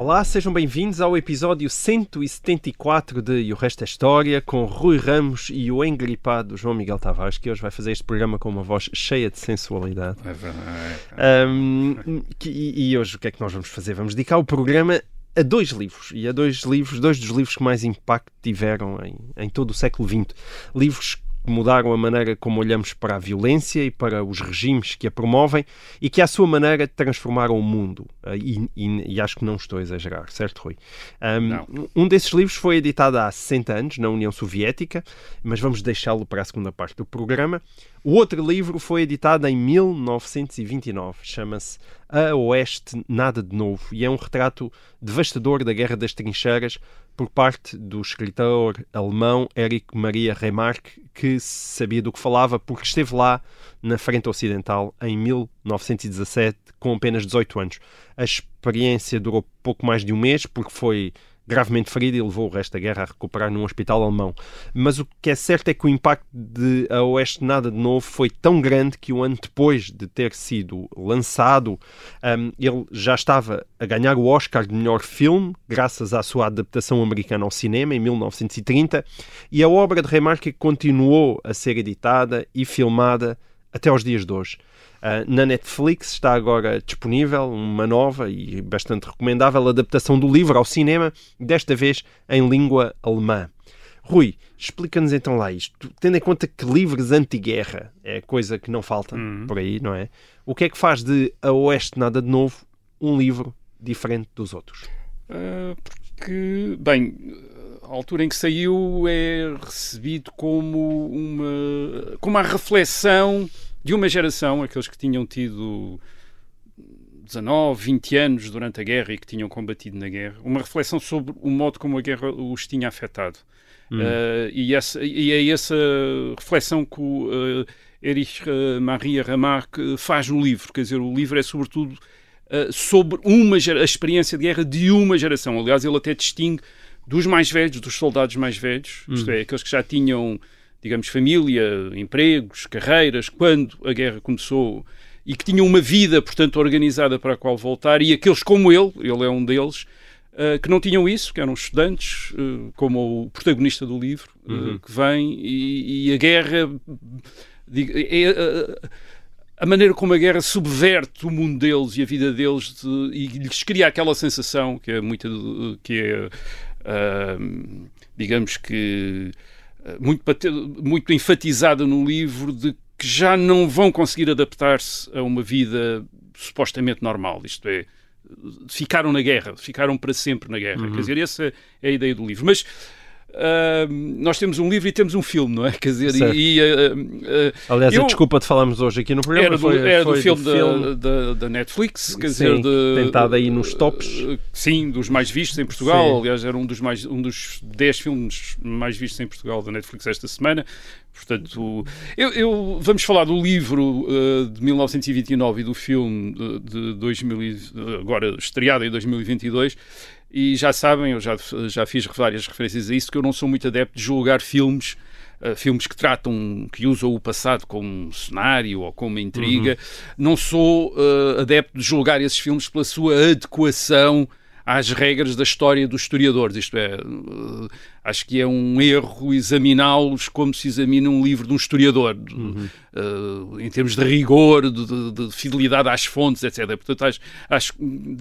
Olá, sejam bem-vindos ao episódio 174 de E o Resto é História, com Rui Ramos e o engripado João Miguel Tavares, que hoje vai fazer este programa com uma voz cheia de sensualidade. É verdade. Um, e, e hoje o que é que nós vamos fazer? Vamos dedicar o programa a dois livros, e a dois livros, dois dos livros que mais impacto tiveram em, em todo o século XX. Livros que mudaram a maneira como olhamos para a violência e para os regimes que a promovem e que, à sua maneira, transformaram o mundo. Ah, E, e- e acho que não estou a exagerar, certo, Rui? Um, um desses livros foi editado há 60 anos, na União Soviética, mas vamos deixá-lo para a segunda parte do programa. O outro livro foi editado em 1929, chama-se A Oeste Nada de Novo, e é um retrato devastador da Guerra das Trincheiras por parte do escritor alemão Erich Maria Remarque, que sabia do que falava porque esteve lá na Frente Ocidental em 1917, com apenas 18 anos. A experiência durou pouco mais de um mês, porque foi gravemente ferido e levou o resto da guerra a recuperar num hospital alemão. Mas o que é certo é que o impacto de A Oeste Nada de Novo foi tão grande que um ano depois de ter sido lançado, hum, ele já estava a ganhar o Oscar de melhor filme, graças à sua adaptação americana ao cinema, em 1930, e a obra de Remarque continuou a ser editada e filmada até aos dias de hoje. Uh, na Netflix está agora disponível uma nova e bastante recomendável adaptação do livro ao cinema, desta vez em língua alemã. Rui, explica-nos então lá isto. Tendo em conta que livros anti-guerra é coisa que não falta por aí, não é? O que é que faz de A Oeste Nada de Novo um livro diferente dos outros? Ah, porque, bem, a altura em que saiu é recebido como uma, como a reflexão de uma geração, aqueles que tinham tido 19, 20 anos durante a guerra e que tinham combatido na guerra, uma reflexão sobre o modo como a guerra os tinha afetado. Ah, e, essa, e é essa reflexão que o ah, Erich ah, Maria Remarque faz no livro. Quer dizer, o livro é sobretudo ah, sobre uma a experiência de guerra de uma geração. Aliás, ele até distingue dos mais velhos, dos soldados mais velhos, isto é, aqueles que já tinham, digamos, família, empregos, carreiras, quando a guerra começou e que tinham uma vida, portanto, organizada para a qual voltar, e aqueles como ele, ele é um deles, ah, que não tinham isso, que eram estudantes, ah, como o protagonista do livro, ah, que vem e, e a guerra. digo, é, a maneira como a guerra subverte o mundo deles e a vida deles de- e lhes cria aquela sensação que é muito que é digamos que muito, pate- muito enfatizada no livro de que já não vão conseguir adaptar-se a uma vida supostamente normal, isto é, ficaram na guerra, ficaram para sempre na guerra. Quer dizer, essa é a ideia do livro. Mas ah, nós temos um livro e temos um filme, não é? Quer dizer, Certo. e, e, ah, ah, Aliás, eu- a desculpa de falarmos hoje aqui no programa era do, foi, era do foi filme, da, da, da Netflix, quer Sim, dizer, de, tentado aí nos tops. eh, Sim, dos mais vistos em Portugal. Sim. Aliás, era um dos, mais, um dos 10 filmes mais vistos em Portugal da Netflix esta semana. Portanto, eu, eu- vamos falar do livro de 1929 e do filme de, de 2000, e- agora estreado em 2022. E já sabem, eu já, já fiz várias referências a isso, que eu não sou muito adepto de julgar filmes Uh, filmes que tratam, que usam o passado como um cenário ou como intriga. Não sou uh, adepto de julgar esses filmes pela sua adequação às regras da história dos historiadores. Isto é, uh, acho que é um erro examiná-los como se examina um livro de um historiador, de- uh, em termos de rigor, de, de- de fidelidade às fontes, etc. Portanto, acho, acho,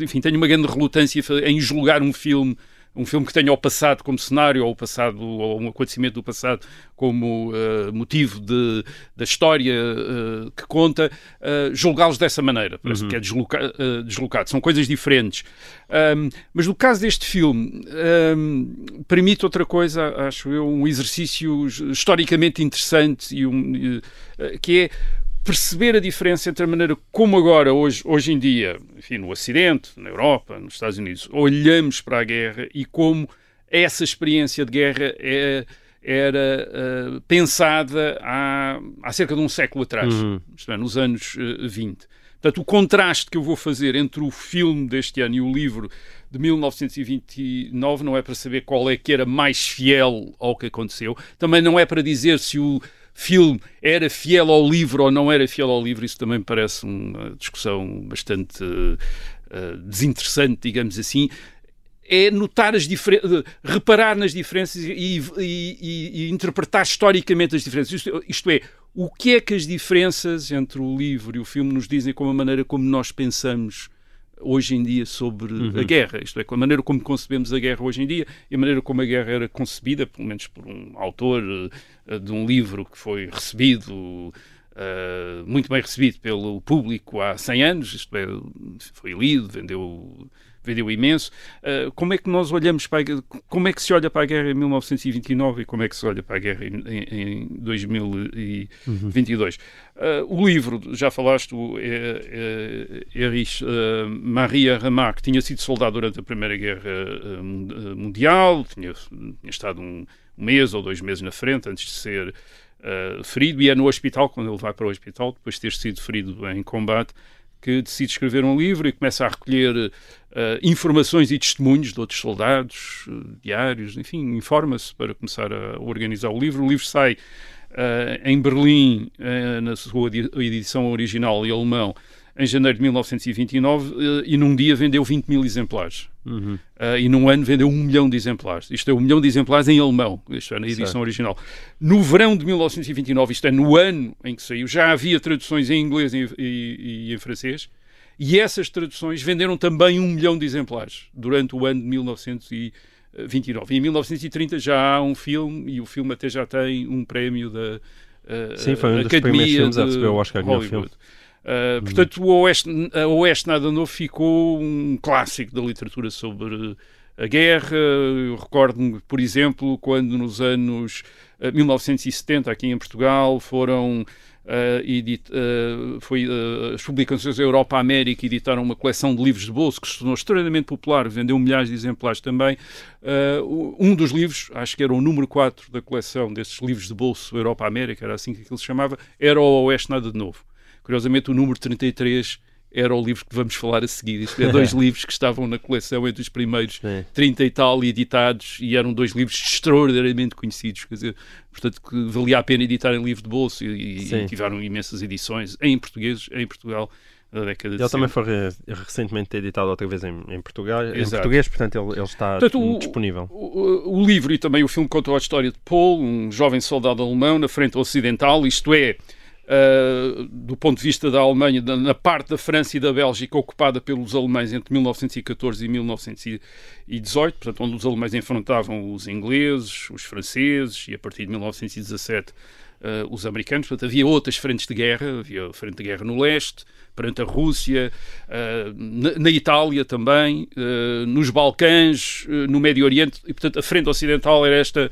enfim, tenho uma grande relutância em julgar um filme um filme que tenha o passado como cenário ou o passado ou um acontecimento do passado como uh, motivo de, da história uh, que conta, uh, julgá-los dessa maneira. Parece que é desloca, deslocado. São coisas diferentes. Um, mas no caso deste filme, um, permite outra coisa, acho eu, um exercício historicamente interessante e um, que é perceber a diferença entre a maneira como agora, hoje, hoje em dia, enfim, no Ocidente, na Europa, nos Estados Unidos, olhamos para a guerra e como essa experiência de guerra é, era uh, pensada há, há cerca de um século atrás, Uhum. isto é, nos anos uh, 20. Portanto, o contraste que eu vou fazer entre o filme deste ano e o livro de 1929 não é para saber qual é que era mais fiel ao que aconteceu, também não é para dizer se o filme era fiel ao livro ou não era fiel ao livro, isso também parece uma discussão bastante uh, desinteressante, digamos assim é notar as diferenças, reparar nas diferenças e, e, e, e, interpretar historicamente as diferenças. Isto, isto, é, o que é que as diferenças entre o livro e o filme nos dizem com a maneira como nós pensamos hoje em dia sobre uhum. a guerra, isto é, com a maneira como concebemos a guerra hoje em dia e a maneira como a guerra era concebida, pelo menos por um autor de um livro que foi recebido, uh, muito bem recebido pelo público há 100 anos, isto é, foi lido, vendeu vendeu imenso. Uh, como é que nós olhamos para guerra, como é que se olha para a guerra em 1929 e como é que se olha para a guerra em, em, em 2022? Uhum. Uh, o livro, já falaste, o Erich uh, Maria Remarque tinha sido soldado durante a Primeira Guerra Mundial, tinha, tinha estado um, um mês ou dois meses na frente antes de ser ferido e é no hospital, quando ele vai para o hospital, depois de ter sido ferido em combate, que decide escrever um livro e começa a recolher uh, informações e testemunhos de outros soldados, uh, diários, enfim, informa-se para começar a organizar o livro. O livro sai uh, em Berlim, na sua edição original em alemão, em janeiro de 1929 e num dia vendeu 20 mil exemplares. Uhum. Uh, e num ano vendeu um milhão de exemplares. Isto é um milhão de exemplares em alemão, isto é na edição certo. original. No verão de 1929, isto é no ano em que saiu, já havia traduções em inglês e, e, e em francês, e essas traduções venderam também um milhão de exemplares durante o ano de 1929. E em 1930 já há um filme, e o filme até já tem um prémio da uh, Sim, foi um dos primeiros filmes a receber o Oscar de filme. Uh, portanto, o Oeste, a Oeste Nada Novo ficou um clássico da literatura sobre a guerra. Eu recordo-me, por exemplo, quando nos anos uh, 1970, aqui em Portugal, foram. Uh, edit, foi, as publicações da Europa América editaram uma coleção de livros de bolso que se tornou extremamente popular, vendeu milhares de exemplares também. um dos livros, acho que era o número 4 da coleção desses livros de bolso Europa América, era assim que aquilo se chamava, era o Oeste Nada de Novo. Curiosamente, o número 33 era o livro que vamos falar a seguir. Isto é dois livros que estavam na coleção entre os primeiros é. 30 e tal editados e eram dois livros extraordinariamente conhecidos. Quer dizer, portanto, que valia a pena editar em livro de bolso e, e tiveram imensas edições em português, em Portugal. Da década de ele também foi recentemente editado outra vez em, em Portugal, em português, portanto ele, ele está portanto, o, disponível. O, o, livro e também o filme contam a história de Paul, um jovem soldado alemão na frente ocidental, isto é, Uh, do ponto de vista da Alemanha, da, na parte da França e da Bélgica ocupada pelos alemães entre 1914 e 1918, portanto, onde os alemães enfrentavam os ingleses, os franceses e a partir de 1917 uh, os americanos. Portanto, havia outras frentes de guerra, havia a frente de guerra no leste, perante a Rússia, uh, na, na, Itália também, nos Balcãs, no Médio Oriente, e portanto a frente ocidental era esta eh,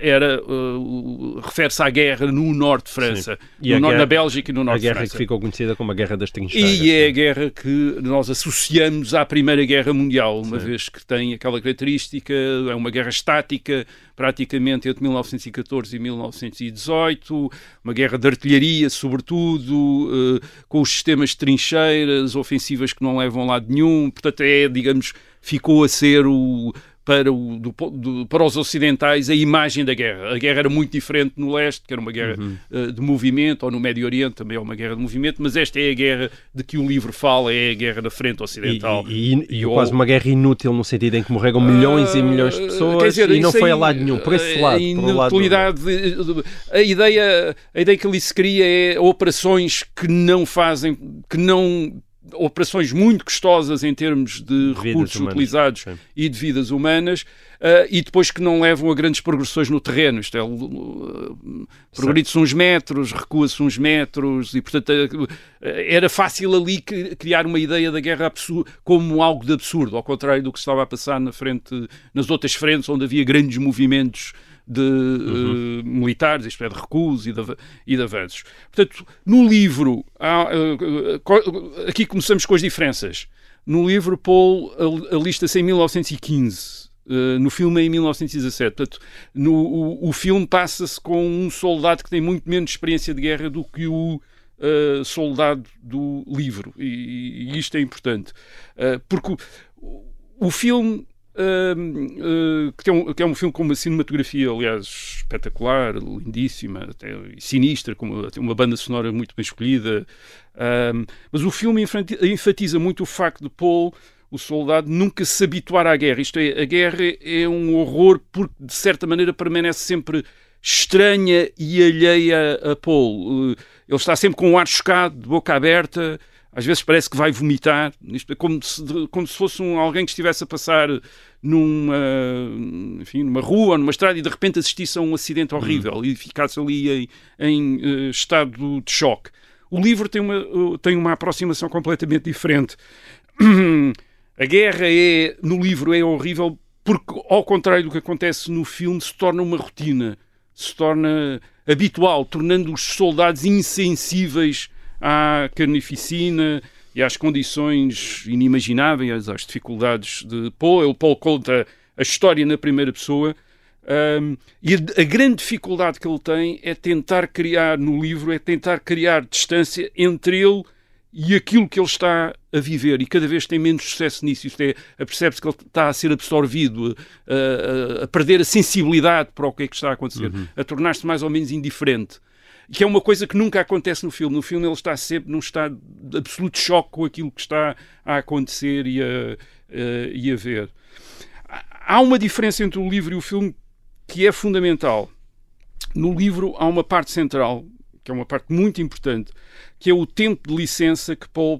era uh, refere-se à guerra no norte de França, no norte da Bélgica e no norte de França. A guerra que ficou conhecida como a Guerra das Trincheiras. E é a guerra que nós associamos à Primeira Guerra Mundial, uma Sim. vez que tem aquela característica, é uma guerra estática, praticamente entre 1914 e 1918, uma guerra de artilharia, sobretudo, uh, com os sistemas de trincheiras, ofensivas que não levam a lado nenhum, portanto é, digamos, ficou a ser o para, o, do, do, para os ocidentais a imagem da guerra. A guerra era muito diferente no leste, que era uma guerra uhum. uh, de movimento, ou no Médio Oriente também é uma guerra de movimento, mas esta é a guerra de que o livro fala, é a guerra da frente ocidental. E, e, e, e quase uma guerra inútil no sentido em que morreram milhões uh, e milhões de pessoas dizer, e não foi a lado nenhum, por esse lado. A inutilidade, a ideia, a ideia que ali se cria é operações que não fazem, que não operações muito custosas em termos de recursos humanos. utilizados Sim. e de vidas humanas, uh, e depois que não levam a grandes progressões no terreno. Isto é, uh, progride-se uns metros, recua-se uns metros, e portanto uh, era fácil ali criar uma ideia da guerra como algo de absurdo, ao contrário do que estava a passar na frente, nas outras frentes onde havia grandes movimentos de uhum. uh, militares, isto é, de recuos e de, e de avanços. Portanto, no livro, há, uh, aqui começamos com as diferenças. No livro, Paul alista-se em 1915 Uh, no filme é em 1917. Portanto, no, o, o filme passa-se com um soldado que tem muito menos experiência de guerra do que o uh, soldado do livro. E, e isto é importante. Uh, porque o, o filme. Que, é um, que é um filme com uma cinematografia, aliás, espetacular, lindíssima, até sinistra, com uma, uma banda sonora muito bem escolhida. mas o filme enfatiza muito o facto de Paul o soldado nunca se habituar à guerra. Isto é, a guerra é um horror porque, de certa maneira, permanece sempre estranha e alheia a Paul. Eh, ele está sempre com o ar chocado, de boca aberta, às vezes parece que vai vomitar. Isto é como se, como se fosse um, alguém que estivesse a passar numa, enfim, numa rua, numa estrada e de repente assistisse a um acidente horrível uhum. e ficasse ali em, em uh, estado de choque. O livro tem uma, uh, tem uma aproximação completamente diferente. A guerra é, no livro é horrível porque, ao contrário do que acontece no filme, se torna uma rotina, se torna habitual, tornando os soldados insensíveis à carnificina e às condições inimagináveis, às dificuldades de Paul. Ele, Paul conta a história na primeira pessoa. Um, e a, a, grande dificuldade que ele tem é tentar criar no livro, é tentar criar distância entre ele e aquilo que ele está a viver, e cada vez tem menos sucesso nisso, isto é, percebe-se que ele está a ser absorvido, a, a, a, perder a sensibilidade para o que é que está a acontecer, uhum. a tornar-se mais ou menos indiferente. Que é uma coisa que nunca acontece no filme. No filme ele está sempre num estado de absoluto choque com aquilo que está a acontecer e a, e a ver. Há uma diferença entre o livro e o filme que é fundamental. No livro há uma parte central que é uma parte muito importante, que é o tempo de licença que Paul,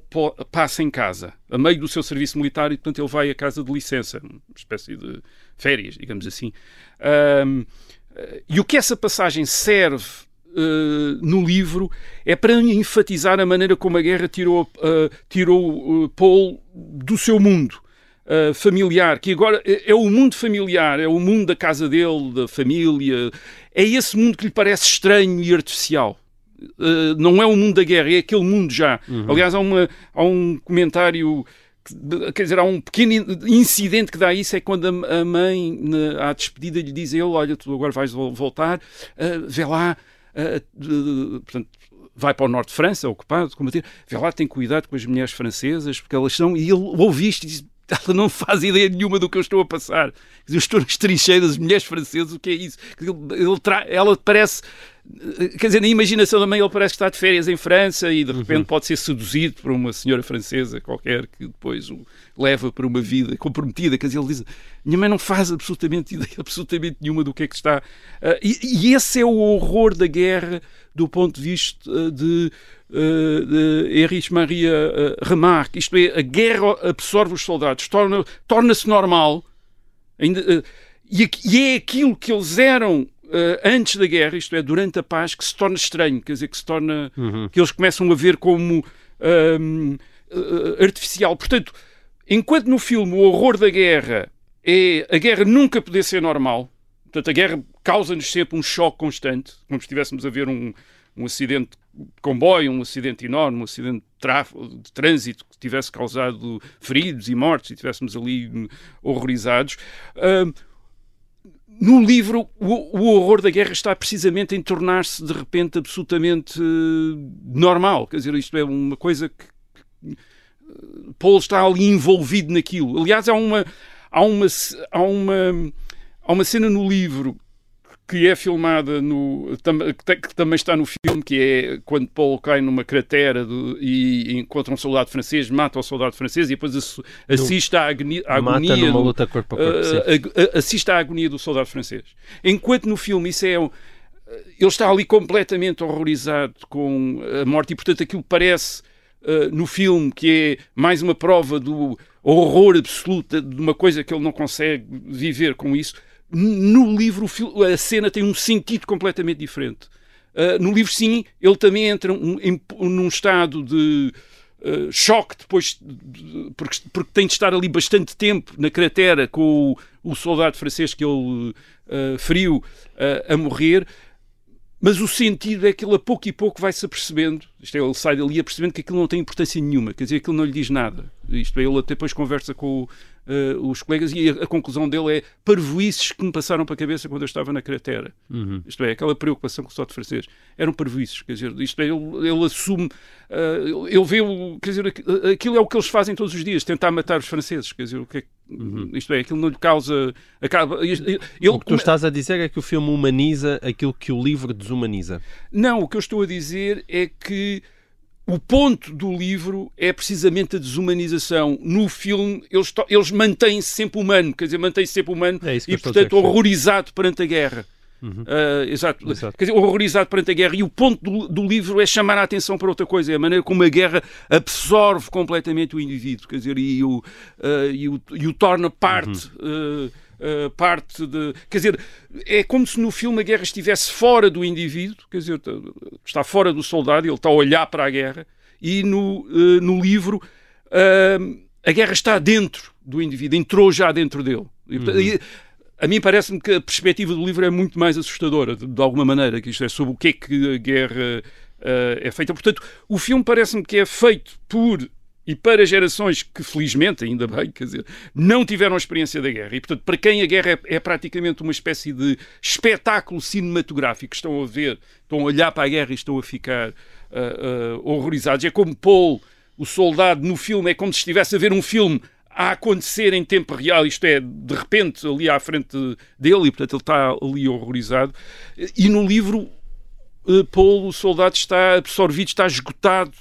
passa em casa, a meio do seu serviço militar, e portanto ele vai à casa de licença, uma espécie de férias, digamos assim. Um, e o que essa passagem serve Uh, no livro é para enfatizar a maneira como a guerra tirou, uh, tirou uh, Paul do seu mundo. familiar, que agora é, é o mundo familiar, é o mundo da casa dele, da família, é esse mundo que lhe parece estranho e artificial. Uh, não é o mundo da guerra, é aquele mundo já. Uhum. Aliás, há, uma, há um comentário quer dizer, há um pequeno incidente que dá isso, é quando a, mãe, na, à despedida, lhe diz a ele, olha, tu agora vais voltar, uh, vê lá, uh, portanto, vai para o norte de França, ocupado, combater, vê lá, tem cuidado com as mulheres francesas, porque elas são, e ele ouve isto e diz, ela não faz ideia nenhuma do que eu estou a passar. Eu estou nas trincheiras, as mulheres francesas, o que é isso? Ele, ele ela parece Quer dizer, na imaginação da mãe ele parece que está de férias em França e de uhum. repente uhum. pode ser seduzido por uma senhora francesa qualquer que depois o leva para uma vida comprometida. Quer dizer, ele diz: Minha mãe não faz absolutamente ideia, absolutamente nenhuma do que é que está. Uh, e, e, esse é o horror da guerra do ponto de vista ah, de, uh, de Erich Maria Remarque. Isto é, a guerra absorve os soldados, torna-se torna normal. Ainda, e, é aquilo que eles eram antes da guerra, isto é, durante a paz, que se torna estranho, quer dizer, que se torna. Uhum. que eles começam a ver como uh, artificial. Portanto, enquanto no filme o horror da guerra é a guerra nunca poder ser normal, portanto, a guerra causa-nos sempre um choque constante, como se estivéssemos a ver um, um acidente de comboio, um acidente enorme, um acidente de, de trânsito que tivesse causado feridos e mortes e estivéssemos ali horrorizados. Uh, no livro, o, o, horror da guerra está precisamente em tornar-se de repente absolutamente uh, normal. Quer dizer, isto é uma coisa que, que Paul está ali envolvido naquilo. Aliás, há uma, há uma, há uma, há uma cena no livro que é filmada no que, também está no filme que é quando Paul cai numa cratera do, e encontra um soldado francês mata o soldado francês e depois assiste à agonia, à agonia numa do, luta corpo a corpo, uh, assiste à agonia do soldado francês. Enquanto no filme isso é ele está ali completamente horrorizado com a morte e portanto aquilo parece uh, no filme que é mais uma prova do horror absoluto de uma coisa que ele não consegue viver com isso no livro, a cena tem um sentido completamente diferente. Uh, no livro, sim, ele também entra um, em, num estado de uh, choque depois, de, porque, porque, tem de estar ali bastante tempo na cratera com o, o soldado francês que ele uh, feriu a morrer. Mas o sentido é que ele a pouco e pouco vai se apercebendo, isto é, ele sai dali apercebendo que aquilo não tem importância nenhuma, quer dizer, aquilo não lhe diz nada. Isto é, ele até depois conversa com o, uh, os colegas e a, a, conclusão dele é parvoices que me passaram para a cabeça quando eu estava na cratera. Uhum. Isto é, aquela preocupação com o Soto francês. Eram parvoices, quer dizer, isto é, ele, ele assume, uh, ele vê, o, quer dizer, aquilo é o que eles fazem todos os dias, tentar matar os franceses, quer dizer, o que é, uhum. isto é, aquilo não lhe causa... Acaba, ele, o que tu estás a dizer é que o filme humaniza aquilo que o livro desumaniza. Não, o que eu estou a dizer é que o ponto do livro é precisamente a desumanização. No filme, eles, eles mantêm-se sempre humano, quer dizer, mantêm-se sempre humano é e, portanto, horrorizado perante a guerra. Uhum. Uh, exato. exato. Quer dizer, horrorizado perante a guerra. E o ponto do, do, livro é chamar a atenção para outra coisa, é a maneira como a guerra absorve completamente o indivíduo, quer dizer, e o, uh, e o, e o torna parte. Uhum. Uh, Uh, parte de. Quer dizer, é como se no filme a guerra estivesse fora do indivíduo, quer dizer, está fora do soldado, ele está a olhar para a guerra, e no, uh, no livro uh, a guerra está dentro do indivíduo, entrou já dentro dele. E, uhum. e, a mim parece-me que a perspectiva do livro é muito mais assustadora, de, de, alguma maneira, que isto é sobre o que é que a guerra é feita. Portanto, o filme parece-me que é feito por e para gerações que, felizmente, ainda bem, quer dizer, não tiveram a experiência da guerra. E, portanto, para quem a guerra é, é praticamente uma espécie de espetáculo cinematográfico, estão a ver, estão a olhar para a guerra e estão a ficar uh, uh, horrorizados. É como Paul, o soldado, no filme, é como se estivesse a ver um filme a acontecer em tempo real, isto é, de repente, ali à frente dele, e, portanto, ele está ali horrorizado. E no livro, uh, Paul, o soldado, está absorvido, está esgotado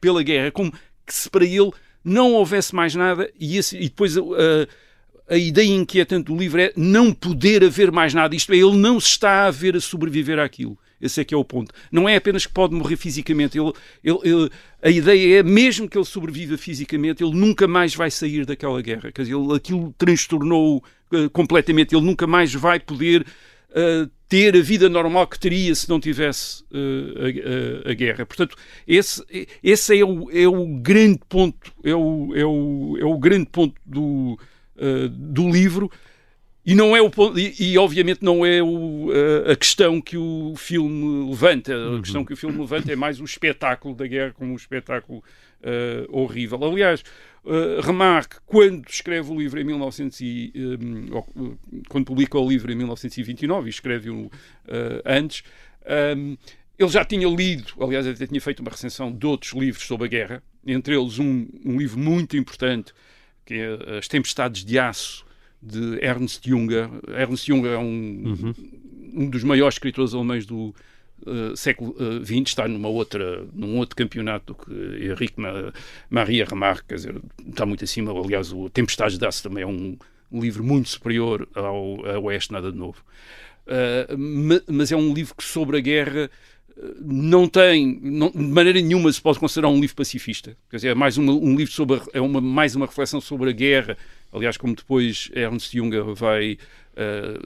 pela guerra, como que se para ele não houvesse mais nada e, esse, e depois a, a, a, ideia inquietante do livro é não poder haver mais nada. Isto é, ele não se está a ver a sobreviver àquilo. Esse é que é o ponto. Não é apenas que pode morrer fisicamente. Ele, ele, ele, a ideia é, mesmo que ele sobreviva fisicamente, ele nunca mais vai sair daquela guerra. Quer dizer, ele, aquilo transtornou uh, completamente. Ele nunca mais vai poder uh, ter a vida normal que teria se não tivesse uh, a, a, a, guerra. Portanto, esse, esse é, o, é o grande ponto, é o, é o, é o grande ponto do, uh, do livro. E não é o ponto, e, e obviamente não é o, a questão que o filme levanta. A uhum. questão que o filme levanta é mais o espetáculo da guerra como um espetáculo uh, horrível. Aliás, uh, remarque, quando escreve o livro em 1900 e, um, eh, quando publica o livro em 1929 e escreve-o antes, um, ele já tinha lido, aliás, até tinha feito uma recensão de outros livros sobre a guerra, entre eles um, um livro muito importante, que é As Tempestades de Aço, de Ernst Junger. Ernst Junger é um, uhum. um dos maiores escritores alemães do, Uh, século XX uh, está numa outra, num outro campeonato que Henrique Ma Maria Remarque, quer dizer, está muito acima. Aliás, o Tempestades de Aço também é um, livro muito superior ao, ao Oeste Nada de Novo. Uh, mas é um livro que sobre a guerra não tem, não, de maneira nenhuma se pode considerar um livro pacifista. Quer dizer, é mais uma, um livro sobre, a, é uma, mais uma reflexão sobre a guerra. Aliás, como depois Ernst Junger vai,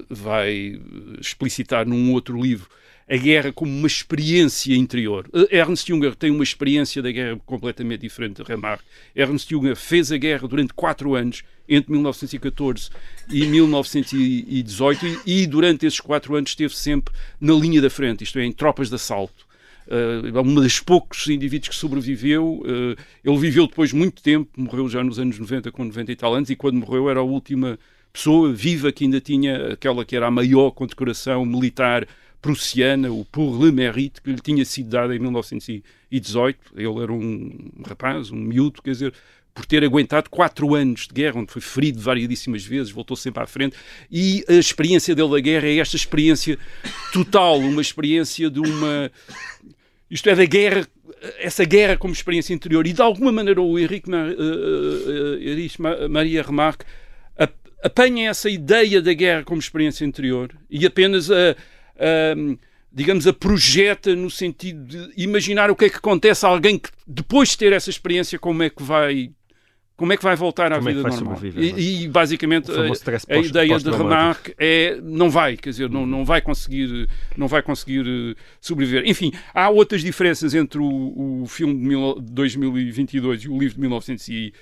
vai explicitar num outro livro, a guerra como uma experiência interior. Eh, Ernst Junger tem uma experiência da guerra completamente diferente de Remarque. Ernst Junger fez a guerra durante quatro anos, entre 1914 e 1918, e, durante esses quatro anos esteve sempre na linha da frente, isto é, em tropas de assalto. Uh, uma das poucos indivíduos que sobreviveu. Uh, ele viveu depois muito tempo, morreu já nos anos 90, com 90 e tal anos, e quando morreu era a última pessoa viva que ainda tinha aquela que era a maior condecoração militar prussiana, o Pour le Mérite, que lhe tinha sido dada em 1918. Ele era um rapaz, um miúdo, quer dizer, por ter aguentado quatro anos de guerra, onde foi ferido variedíssimas vezes, voltou sempre à frente, e a experiência dele da guerra é esta experiência total, uma experiência de uma... Isto é, da guerra, essa guerra como experiência interior, e de alguma maneira o Henrique uh, uh, Maria Remarque apanha essa ideia da guerra como experiência interior e apenas a digamos, a projeta no sentido de imaginar o que é que acontece a alguém que, depois de ter essa experiência, como é que vai como é que vai voltar à como vida é normal? E, é? e, basicamente a, a, ideia de Remarque é não vai, quer dizer, não, não vai conseguir não vai conseguir eh, sobreviver. Enfim, há outras diferenças entre o, o filme de 2022 e o livro de 1900 e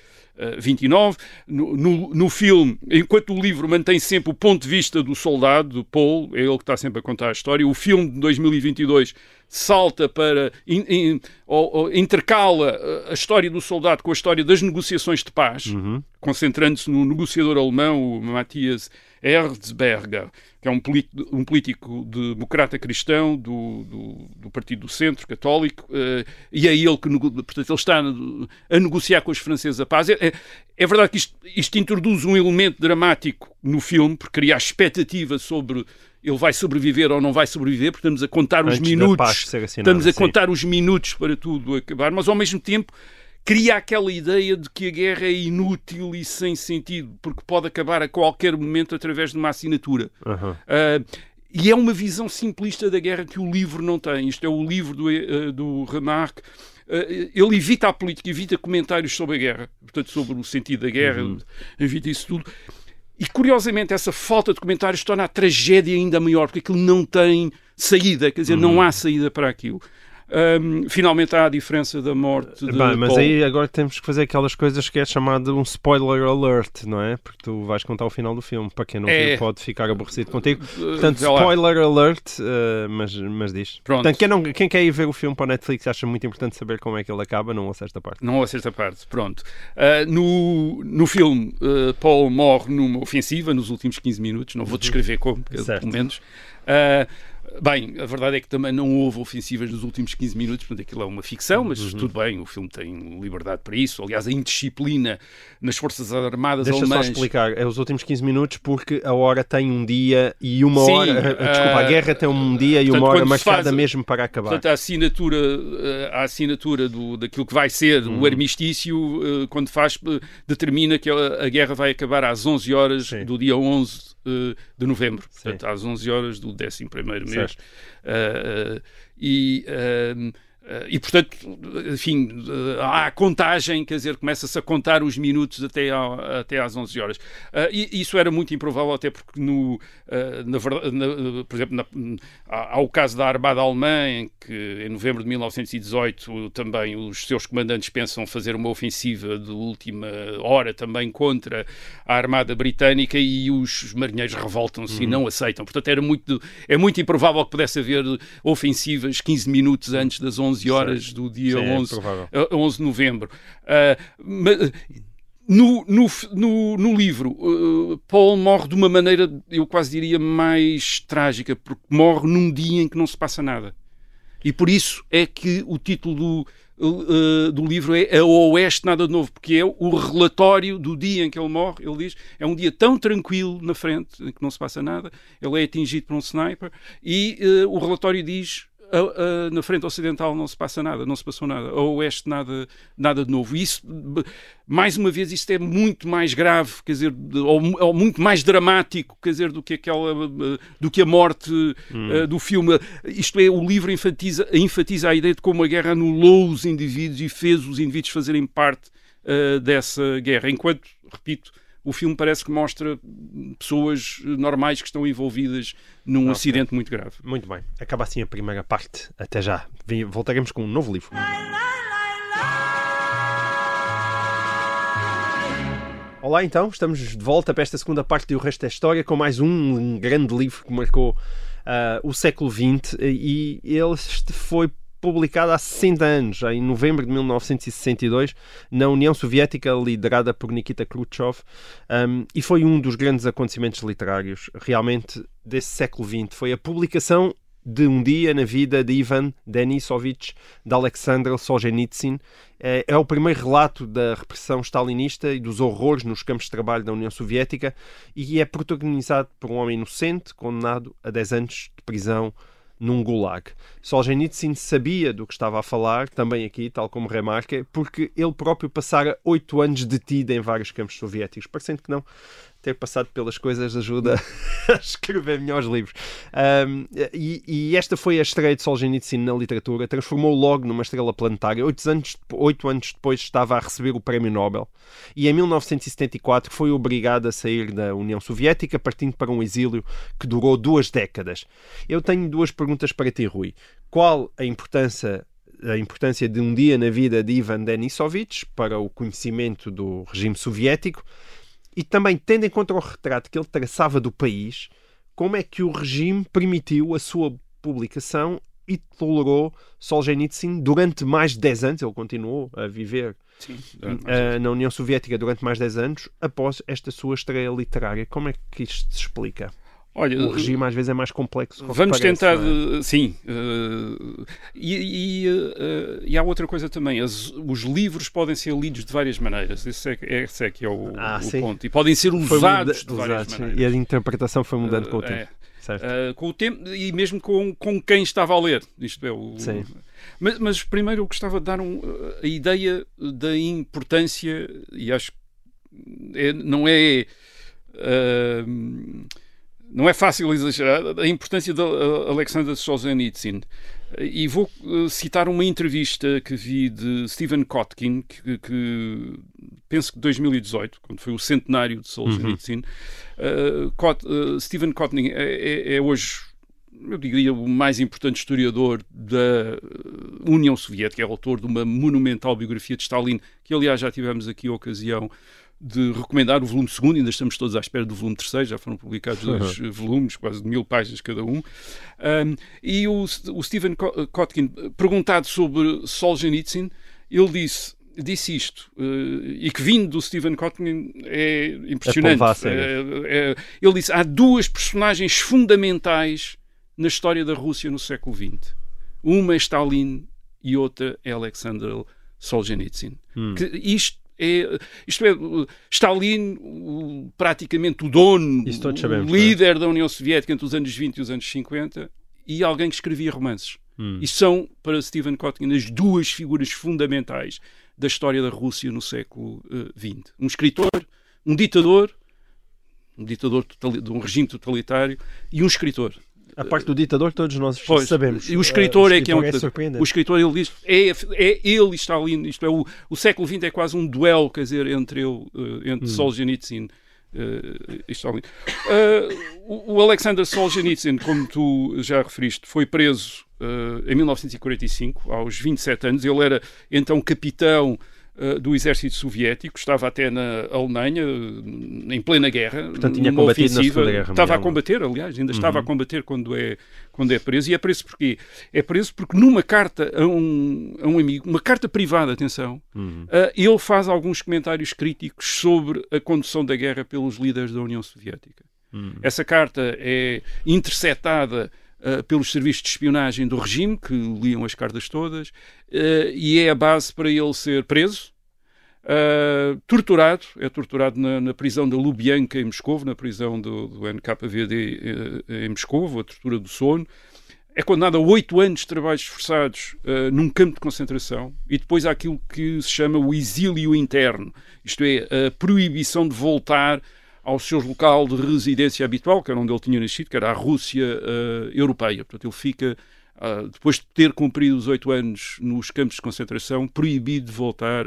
29. No, no, no, filme, enquanto o livro mantém sempre o ponto de vista do soldado, do Paul, é ele que está sempre a contar a história, o filme de 2022 salta para. In, in, ou, ou, intercala a história do soldado com a história das negociações de paz, uhum. concentrando-se no negociador alemão, o Matthias Erzberger, que é um, um político democrata cristão do, do, do, Partido do Centro Católico, uh, e é ele que portanto, ele está a negociar com os franceses a paz. É, é, verdade que isto, isto, introduz um elemento dramático no filme, porque cria a expectativa sobre ele vai sobreviver ou não vai sobreviver, porque estamos a contar os minutos, estamos a contar os minutos para tudo acabar, mas ao mesmo tempo cria aquela ideia de que a guerra é inútil e sem sentido, porque pode acabar a qualquer momento através de uma assinatura. Uhum. Uh, e é uma visão simplista da guerra que o livro não tem. Isto é o livro do, uh, do Remarque. Uh, ele evita a política, evita comentários sobre a guerra, portanto, sobre o sentido da guerra, uhum. evita isso tudo. E curiosamente, essa falta de comentários torna a tragédia ainda maior, porque aquilo não tem saída, quer dizer, uhum. não há saída para aquilo. Um, finalmente há a diferença da morte de Bem, mas Paul. aí agora temos que fazer aquelas coisas que é chamado um spoiler alert, não é? Porque tu vais contar o final do filme, para quem não é. viu pode ficar aborrecido contigo. Portanto, spoiler alert, uh, mas, mas diz. Pronto. Portanto, quem, não, quem quer ir ver o filme para a Netflix acha muito importante saber como é que ele acaba, não ouça esta parte. Não ouça esta parte, pronto. Uh, no, no filme, uh, Paul morre numa ofensiva nos últimos 15 minutos, não vou uhum. descrever como, pelo menos. Uh, Bem, a verdade é que também não houve ofensivas nos últimos 15 minutos, portanto aquilo é uma ficção, mas uhum. tudo bem, o filme tem liberdade para isso. Aliás, a indisciplina nas Forças Armadas Deixa alemãs... Deixa só explicar, é os últimos 15 minutos porque a hora tem um dia e uma Sim, hora... Uh, desculpa, a guerra tem um dia e portanto, uma hora marcada faz, mesmo para acabar. Portanto, a assinatura, eh, a assinatura do, daquilo que vai ser uhum. o armistício, quando faz, determina que a, a, guerra vai acabar às 11 horas Sim. do dia 11 de novembro, portanto, às 11 horas do 11 mês. Uh, e. Uh, Uh, e, portanto, enfim, uh, há a contagem, quer dizer, começa-se a contar os minutos até, ao, até às 11 horas. Uh, e isso era muito improvável, até porque, no, na verdade, na, por exemplo, na, há, há, o caso da Armada Alemã, em que em novembro de 1918 também os seus comandantes pensam fazer uma ofensiva de última hora também contra a Armada Britânica e os marinheiros revoltam-se uhum. e não aceitam. Portanto, era muito, é muito improvável que pudesse haver ofensivas 15 minutos antes das 11 11 horas Sim. do dia Sim, 11, é 11 de novembro. Uh, no, no, no, no, livro, uh, Paul morre de uma maneira, eu quase diria, mais trágica, porque morre num dia em que não se passa nada. E por isso é que o título do, uh, do livro é A Oeste Nada de Novo, porque é o relatório do dia em que ele morre. Ele diz é um dia tão tranquilo na frente, em que não se passa nada. Ele é atingido por um sniper e uh, o relatório diz a, a, na frente ocidental não se passa nada, não se passou nada, a oeste nada, nada de novo. Isso, mais uma vez, isto é muito mais grave, quer dizer, ou, ou muito mais dramático, quer dizer, do que aquela, do que a morte hum. uh, do filme. Isto é, o livro enfatiza, enfatiza a ideia de como a guerra anulou os indivíduos e fez os indivíduos fazerem parte uh, dessa guerra, enquanto, repito, o filme parece que mostra pessoas normais que estão envolvidas num okay. acidente muito grave. Muito bem. Acaba assim a primeira parte. Até já. Voltaremos com um novo livro. Olá, então, estamos de volta para esta segunda parte do resto da história com mais um grande livro que marcou uh, o século XX e ele foi publicada há 60 anos, em novembro de 1962, na União Soviética, liderada por Nikita Khrushchev, um, e foi um dos grandes acontecimentos literários, realmente, desse século XX. Foi a publicação de um dia na vida de Ivan Denisovich de Alexander Solzhenitsyn. É, é, o primeiro relato da repressão stalinista e dos horrores nos campos de trabalho da União Soviética e é protagonizado por um homem inocente condenado a 10 anos de prisão num gulag. Solzhenitsyn sabia do que estava a falar, também aqui, tal como remarca, porque ele próprio passara oito anos detido em vários campos soviéticos. Parecendo que não, ter passado pelas coisas ajuda a escrever melhores livros. Um, e, e, esta foi a estreia de Solzhenitsyn na literatura, transformou logo numa estrela planetária. Oito anos, oito anos depois estava a receber o Prémio Nobel e em 1974 foi obrigado a sair da União Soviética, partindo para um exílio que durou duas décadas. Eu tenho duas perguntas para ti, Rui. Qual a importância a importância de um dia na vida de Ivan Denisovich para o conhecimento do regime soviético e também tendo em conta o retrato que ele traçava do país, como é que o regime permitiu a sua publicação e tolerou Solzhenitsyn durante mais de 10 anos. Ele continuou a viver Sim, uh, na União Soviética durante mais de 10 anos após esta sua estreia literária. Como é que isto se explica? Olha, o regime às vezes é mais complexo. Vamos tentar, é? uh, sim. Uh, e, e, uh, e, há outra coisa também: As, os livros podem ser lidos de várias maneiras. Esse é, esse é que é o, ah, o ponto. E podem ser usados de várias usados, maneiras. E a interpretação foi mudando com o tempo. É. com o tempo e mesmo com, com quem estava a ler. Isto é o. Sim. Mas, mas primeiro eu gostava de dar um, a ideia da importância, e acho que é, não é não é fácil exagerar a importância de Alexander Solzhenitsyn. E vou citar uma entrevista que vi de Stephen Kotkin, que, que penso que 2018, quando foi o centenário de Solzhenitsyn. Uhum. Uh, Kot, uh, Stephen Kotkin é, é, é, hoje, eu diria, o mais importante historiador da União Soviética, é autor de uma monumental biografia de Stalin, que aliás já tivemos aqui a ocasião de recomendar o volume segundo, ainda estamos todos à espera do volume terceiro, já foram publicados dois uhum. volumes, quase de mil páginas cada um. um e o, o Stephen Kotkin, perguntado sobre Solzhenitsyn, ele disse disse isto, uh, e que vindo do Stephen Kotkin é impressionante. É, é, ele disse: há duas personagens fundamentais na história da Rússia no século XX. Uma é Stalin e outra é Alexander Solzhenitsyn. Hum. Que isto é, isto é, Stalin, o, praticamente o dono, sabemos, o líder é? da União Soviética entre os anos 20 e os anos 50, e alguém que escrevia romances. Hum. E são, para Stephen Kotkin, as duas figuras fundamentais da história da Rússia no século XX. Uh, um escritor, um ditador, um ditador de um regime totalitário, e um escritor. A parte do ditador todos nós pois, sabemos. E o escritor, uh, é que é um. É o escritor ele diz é, é ele e Stalin, isto é o, o século XX é quase um duelo, quer dizer, entre ele, uh, entre hum. Solzhenitsyn uh, e Stalin. o, o Alexander Solzhenitsyn, como tu já referiste, foi preso em 1945, aos 27 anos. Ele era então capitão do exército soviético, estava até na Alemanha, em plena guerra, Portanto, tinha combatido ofensiva. na Guerra estava a Mundial. combater, aliás, ainda Uhum. estava a combater quando é, quando é preso. E é preso porquê? É preso porque numa carta a um, a um amigo, uma carta privada, atenção, Uhum. uh, ele faz alguns comentários críticos sobre a condução da guerra pelos líderes da União Soviética. Uhum. Essa carta é interceptada Uh, pelos serviços de espionagem do regime, que liam as cartas todas, uh, e é a base para ele ser preso, uh, torturado, é torturado na, na, prisão da Lubyanka em Moscou, na prisão do, do NKVD em Moscou, a tortura do sono. É condenado a oito anos de trabalhos forçados num campo de concentração e depois há aquilo que se chama o exílio interno, isto é, a proibição de voltar ao seu local de residência habitual, que era onde ele tinha nascido, que era a Rússia uh, europeia. Portanto, ele fica, uh, depois de ter cumprido os oito anos nos campos de concentração, proibido de voltar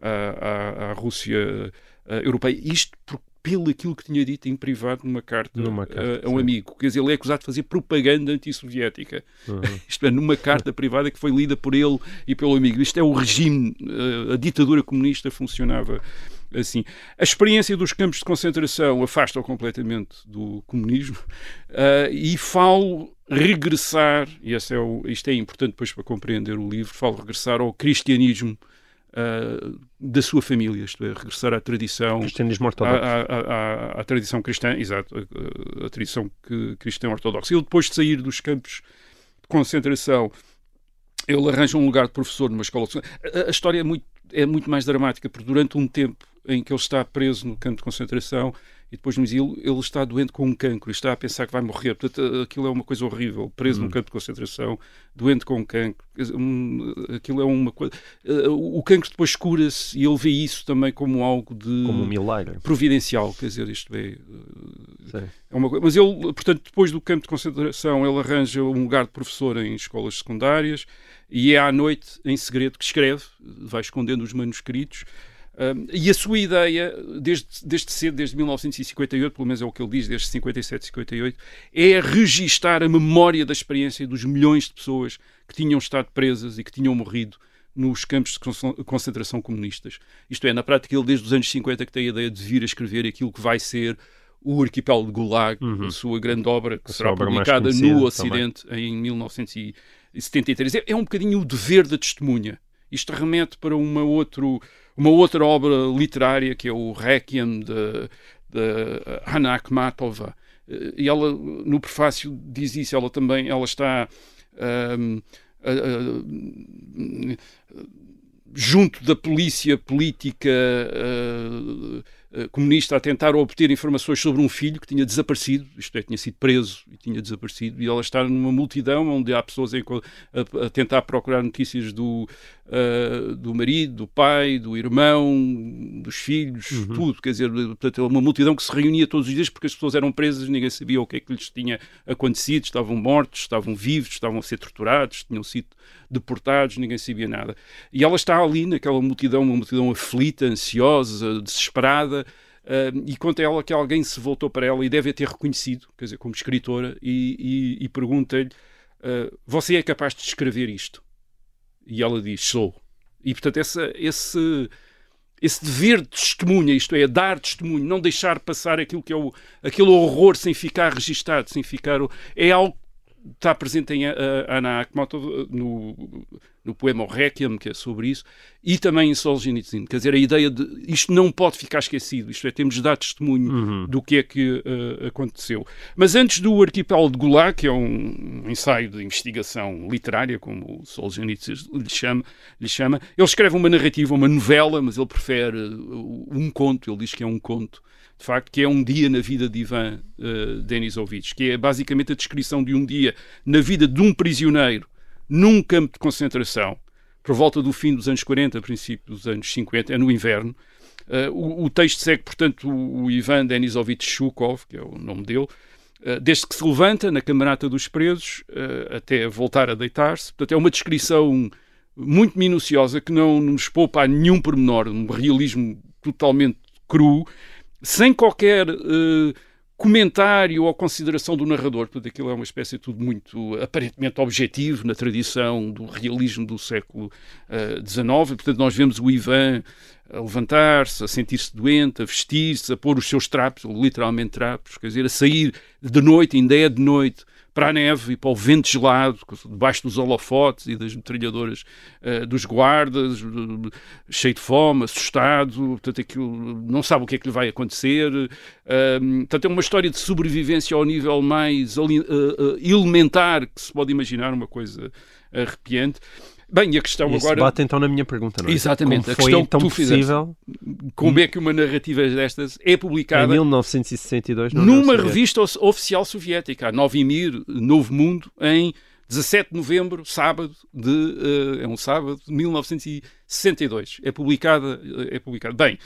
à Rússia uh, europeia. Isto por, pelo aquilo que tinha dito em privado numa carta, numa carta a um sim. amigo. Quer dizer, ele é acusado de fazer propaganda antissoviética. Uhum. Isto é, numa carta privada que foi lida por ele e pelo amigo. Isto é o regime, a ditadura comunista funcionava assim. A experiência dos campos de concentração afasta-o completamente do comunismo uh, e falo regressar, e esse é o, isto é importante depois para compreender o livro, falo regressar ao cristianismo uh, da sua família, isto é, regressar à tradição... Cristianismo ortodoxo. À, à, à, à tradição cristã, exato, a, a tradição que, cristã ortodoxa. Ele depois de sair dos campos de concentração ele arranja um lugar de professor numa escola. A, a história é muito, é muito mais dramática, porque durante um tempo em que ele está preso no campo de concentração e depois no exílio, ele está doente com um cancro e está a pensar que vai morrer. Portanto, aquilo é uma coisa horrível. Preso Hum. num campo de concentração, doente com um cancro. Aquilo é uma coisa. O cancro depois cura-se e ele vê isso também como algo de. Como um milagre. providencial. Quer dizer, isto é. Sim. É uma coisa. Mas ele, portanto, depois do campo de concentração, ele arranja um lugar de professor em escolas secundárias e é à noite, em segredo, que escreve, vai escondendo os manuscritos. E a sua ideia, desde, desde cedo, desde 1958, pelo menos é o que ele diz, desde 57, 58, é registar a memória da experiência dos milhões de pessoas que tinham estado presas e que tinham morrido nos campos de concentração comunistas. Isto é, na prática, ele desde os anos 50 que tem a ideia de vir a escrever aquilo que vai ser o Arquipélago de Gulag, uhum. sua grande obra, que a será publicada no Ocidente também. em 1958. 73. É, é um bocadinho o dever da testemunha. Isto remete para uma, outro, uma outra obra literária que é o Requiem de, de Anna Akhmatova. Eh, e ela, no prefácio, diz isso. Ela também ela está um, a, a, junto da polícia política. Eh, comunista a tentar obter informações sobre um filho que tinha desaparecido, isto é, tinha sido preso e tinha desaparecido, e ela está numa multidão onde há pessoas a, a tentar procurar notícias do, uh, do marido, do pai, do irmão, dos filhos, uhum. tudo. Quer dizer, portanto, uma multidão que se reunia todos os dias porque as pessoas eram presas, ninguém sabia o que é que lhes tinha acontecido, estavam mortos, estavam vivos, estavam a ser torturados, tinham sido deportados, ninguém sabia nada. E ela está ali naquela multidão, uma multidão aflita, ansiosa, desesperada. Uh, e conta ela que alguém se voltou para ela e deve a ter reconhecido, quer dizer, como escritora, e, e, e pergunta-lhe: uh, Você é capaz de escrever isto? E ela diz: Sou. E portanto, essa, esse, esse dever de testemunha, isto é, dar testemunho, não deixar passar aquilo que é o, aquele horror sem ficar registado, sem ficar. É algo está presente em Ana Akhmatov no, no poema o Requiem, que é sobre isso, e também em Solzhenitsyn. Quer dizer, a ideia de isto não pode ficar esquecido, isto é, temos de dar testemunho uhum. do que é que uh, aconteceu. Mas antes do Arquipélago de Gulag, que é um ensaio de investigação literária, como o Solzhenitsyn lhe chama, lhe chama, ele escreve uma narrativa, uma novela, mas ele prefere um conto, ele diz que é um conto, de facto, que é um dia na vida de Ivan uh, Denisovich, que é basicamente a descrição de um dia na vida de um prisioneiro num campo de concentração, por volta do fim dos anos 40, princípio dos anos 50, é no inverno. Uh, o, o, texto segue, portanto, o, o Ivan Denisovich Shukov, que é o nome dele, uh, desde que se levanta na camarata dos presos uh, até voltar a deitar-se. Portanto, é uma descrição muito minuciosa que não nos poupa a nenhum pormenor, um realismo totalmente cru sem qualquer comentário ou consideração do narrador, portanto aquilo é uma espécie de tudo muito aparentemente objetivo na tradição do realismo do século XIX, uh, portanto nós vemos o Ivan a levantar-se, a sentir-se doente, a vestir-se, a pôr os seus trapos, literalmente trapos, quer dizer, a sair de noite, ainda é de noite, para a neve e para o vento gelado, debaixo dos holofotes e das metralhadoras uh, dos guardas, uh, cheio de fome, assustado, portanto, aquilo, não sabe o que é que lhe vai acontecer. Uh, portanto, é uma história de sobrevivência ao nível mais elementar que se pode imaginar, uma coisa arrepiante. Bem, e a questão Isso agora. bate então na minha pergunta, não é? Exatamente. Como a questão então que possível... fizeste. Como é que uma narrativa destas é publicada. Em 1962, numa revista oficial soviética, a Novimir, Novo Mundo, em 17 de novembro, sábado, de, uh, é um sábado, de 1962. É publicada. É publicada. Bem,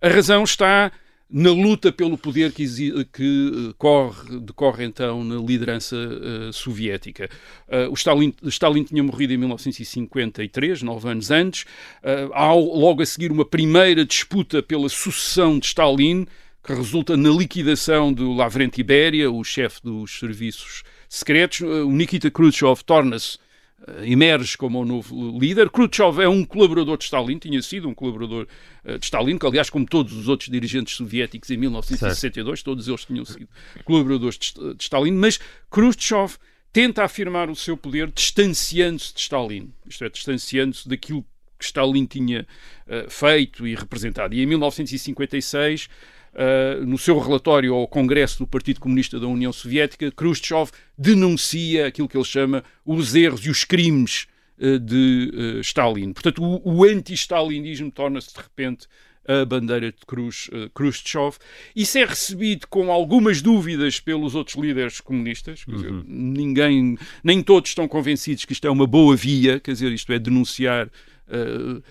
a razão está na luta pelo poder que, que uh, corre, decorre então na liderança uh, soviética. Uh, o Stalin, Stalin, tinha morrido em 1953, nove anos antes. há logo a seguir uma primeira disputa pela sucessão de Stalin, que resulta na liquidação do Lavrenti Beria, o chefe dos serviços secretos. O Nikita Khrushchev torna-se eh, emerge como o novo líder. Khrushchev é um colaborador de Stalin, tinha sido um colaborador uh, de Stalin, que aliás, como todos os outros dirigentes soviéticos em 1962, certo. todos eles tinham sido colaboradores de, de Stalin, mas Khrushchev tenta afirmar o seu poder distanciando-se de Stalin, isto é, distanciando-se daquilo que Stalin tinha uh, feito e representado. E em 1956 Uh, no seu relatório ao Congresso do Partido Comunista da União Soviética, Khrushchev denuncia aquilo que ele chama os erros e os crimes uh, de uh, Stalin. Portanto, o, o anti-stalinismo torna-se de repente a bandeira de Khrush, Khrushchev. Isso é recebido com algumas dúvidas pelos outros líderes comunistas. Uhum. Dizer, ninguém, nem todos estão convencidos que isto é uma boa via, quer dizer, isto é denunciar uh,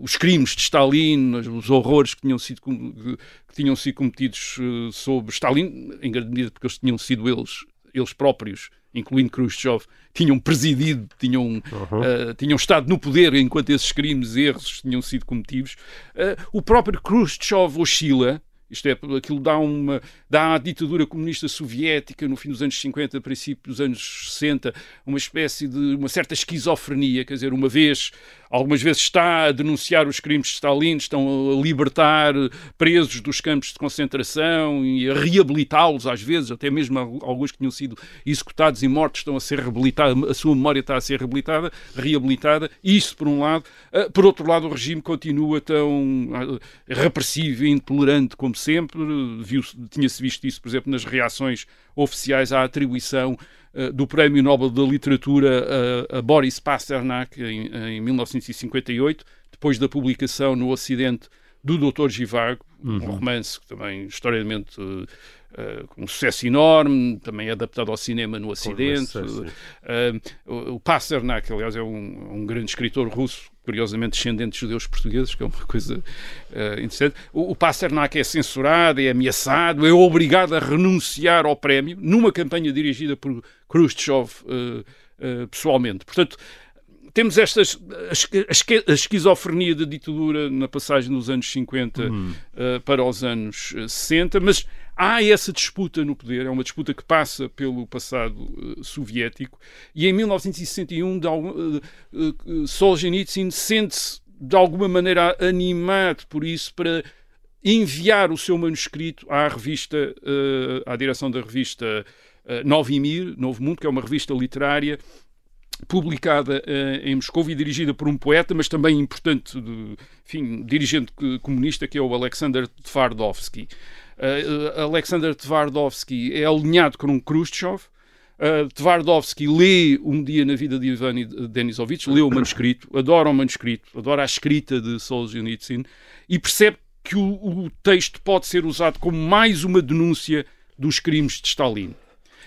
os crimes de Stalin, os horrores que tinham sido, que tinham sido cometidos uh, sobre Stalin, em grande medida porque eles tinham sido eles, eles próprios incluindo Khrushchev, tinham presidido, tinham, uh, tinham estado no poder enquanto esses crimes e erros tinham sido cometidos. Uh, o próprio Khrushchev oscila, isto é, aquilo dá, uma, dá à ditadura comunista soviética no fim dos anos 50, princípio dos anos 60, uma espécie de uma certa esquizofrenia, quer dizer, uma vez algumas vezes está a denunciar os crimes de Stalin, estão a libertar presos dos campos de concentração e a reabilitá-los às vezes, até mesmo alguns que tinham sido executados e mortos estão a ser reabilitados, a sua memória está a ser reabilitada, reabilitada, isso por um lado. Ah, por outro lado, o regime continua tão ah, repressivo e intolerante como sempre, tinha-se visto isso, por exemplo, nas reações oficiais à atribuição eh, do Prémio Nobel da Literatura a, a Boris Pasternak em, em, 1958, depois da publicação no Ocidente do Dr. Givago, uhum. um romance que também historicamente uh, uh, com um sucesso enorme, também adaptado ao cinema no Ocidente. Uh, o, Pasternak, aliás, é um, um grande escritor russo curiosamente descendentes de judeus portugueses, que é uma coisa uh, interessante. O, o Pasternak é censurado, é ameaçado, é obrigado a renunciar ao prémio numa campanha dirigida por Khrushchev uh, uh, pessoalmente. Portanto, temos estas, a, esquizofrenia da ditadura na passagem dos anos 50 uhum. para os anos 60, mas há essa disputa no poder, é uma disputa que passa pelo passado uh, soviético, e em 1961 uh, uh, Solzhenitsyn sente-se de alguma maneira animado por isso para enviar o seu manuscrito à revista, uh, à direção da revista uh, Novimir, Novo Mundo, que é uma revista literária publicada uh, em Moscou e dirigida por um poeta, mas também importante, enfim, dirigente comunista, que é o Alexander Tvardovsky. Uh, Alexander Tvardovsky é alinhado com um Khrushchev. Tvardovsky lê um dia na vida de Ivan Denisovich, lê o manuscrito, adora o manuscrito, adora a escrita de Solzhenitsyn e percebe que o, o texto pode ser usado como mais uma denúncia dos crimes de Stalin.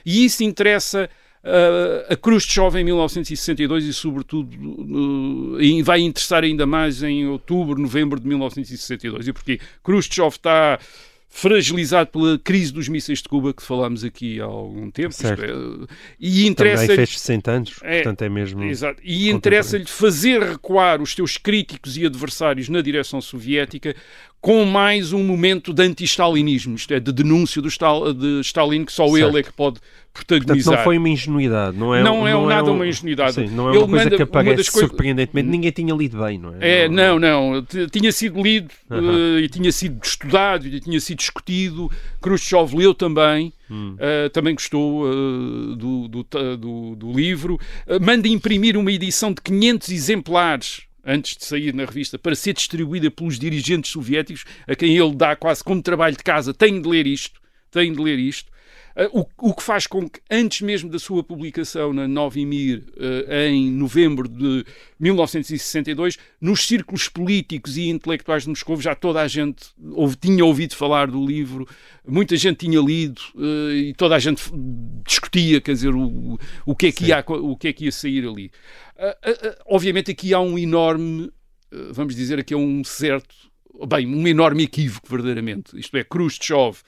E isso interessa Uh, a Khrushchev em 1962 e, sobretudo, uh, vai interessar ainda mais em outubro, novembro de 1962. E porquê? Khrushchev está fragilizado pela crise dos mísseis de Cuba que falámos aqui há algum tempo. É, e interessa Também fez 60 anos, é, portanto é mesmo. Exato. E interessa-lhe fazer recuar os seus críticos e adversários na direção soviética com mais um momento de anti-stalinismo, isto é, de denúncia do Stal de Stalin, que só certo. ele é que pode protagonizar. Portanto, não foi uma ingenuidade, não é? Não é não nada é um, uma ingenuidade. Sim, não é uma ele coisa que aparece surpreendentemente, ninguém tinha lido bem, não é? É, não, não, tinha sido lido uh -huh. uh, e tinha sido estudado e tinha sido discutido. Khrushchev leu também, hum. uh, também gostou uh, do, do, do, do, livro. manda imprimir uma edição de 500 exemplares antes de sair na revista, para ser distribuída pelos dirigentes soviéticos, a quem ele dá quase como trabalho de casa, tem de ler isto, tem de ler isto. Uh, o, o, que faz com que, antes mesmo da sua publicação na Novimir, uh, em novembro de 1962, nos círculos políticos e intelectuais de Moscou, já toda a gente ouve, tinha ouvido falar do livro, muita gente tinha lido uh, e toda a gente discutia, quer dizer, o, o, que, é que ia, o que é que ia sair ali. obviamente aqui há um enorme, vamos dizer aqui, um certo, bem, um enorme equívoco, verdadeiramente. Isto é, Khrushchev